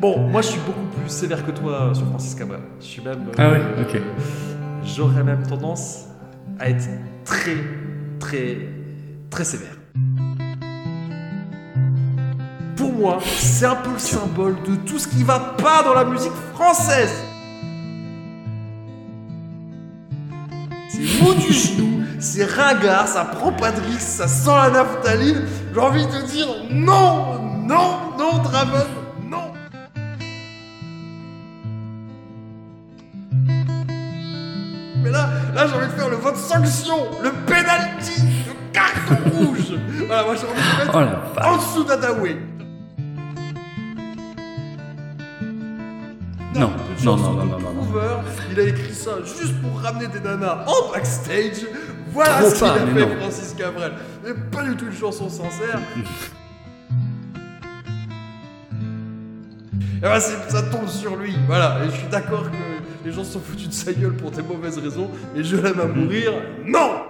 Bon, moi je suis beaucoup plus sévère que toi sur Francis Cabrel. Je suis même. euh, Ah ouais, ok. J'aurais même tendance à être très, très, très sévère. Pour moi, c'est un peu le symbole de tout ce qui va pas dans la musique française. C'est mou du genou, c'est ringard, ça prend pas de risque, ça sent la naphtaline. J'ai envie de dire non, non, non, Draven, non. Mais là, là j'ai envie de faire le vote sanction, le penalty, le carton rouge. Voilà, moi j'ai envie de mettre Oh en dessous d'Adaway. Non, non, non, non, non. Hoover, Il a écrit ça juste pour ramener des nanas en backstage. Voilà Trop ce qu'il a fait, non. Francis Cabrel. Mais pas du tout une chanson sincère. Et ben, ça tombe sur lui, voilà. Et je suis d'accord que les gens sont foutus de sa gueule pour des mauvaises raisons, mais je l'aime à mourir. Non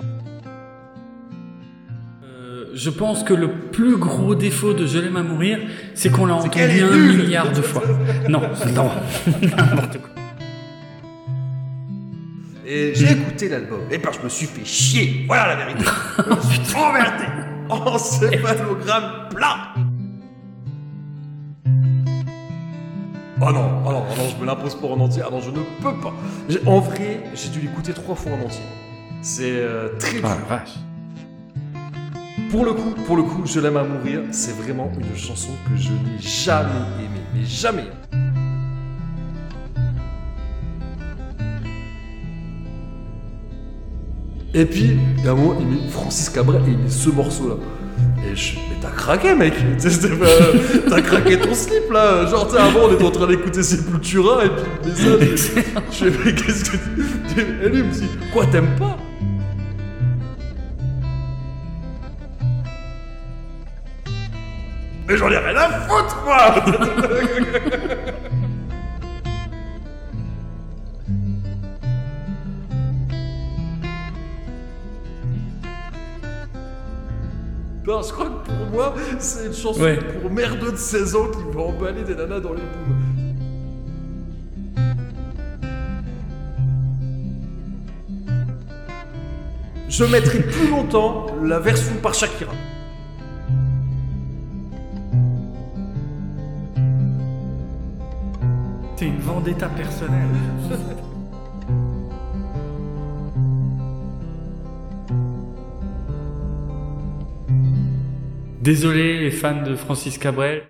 Euh, Je pense que le plus gros défaut de Je l'aime à mourir, c'est qu'on l'a entendu un nulle. milliard de fois. Non, non, n'importe quoi. Et j'ai écouté l'album, et ben je me suis fait chier, voilà la vérité. Je me suis emmerdé en céphalogramme plat. Oh non, oh non, non, je me l'impose pas en entier. Ah non, je ne peux pas. En vrai, j'ai dû l'écouter trois fois en entier. C'est euh, très dur. Ah vache. Pour le coup, pour le coup, je l'aime à mourir. C'est vraiment une chanson que je n'ai jamais aimée, mais jamais. Et puis, il y a un moment, il met Francis Cabrel et il met ce morceau-là. Et je mais t'as craqué, mec. T'as craqué ton slip, là. Genre, tu avant, on était en train d'écouter Sepultura, et puis met ça, je, fais, mais qu'est-ce que tu... Et lui, il me dit, quoi, t'aimes pas? Mais j'en ai rien à foutre, moi Non, je crois que pour moi, c'est une chanson Ouais. pour merdeux de 16 ans qui va emballer des nanas dans les booms. Je mettrai plus longtemps la version par Shakira. C'est une vendetta personnelle. Désolé les fans de Francis Cabrel.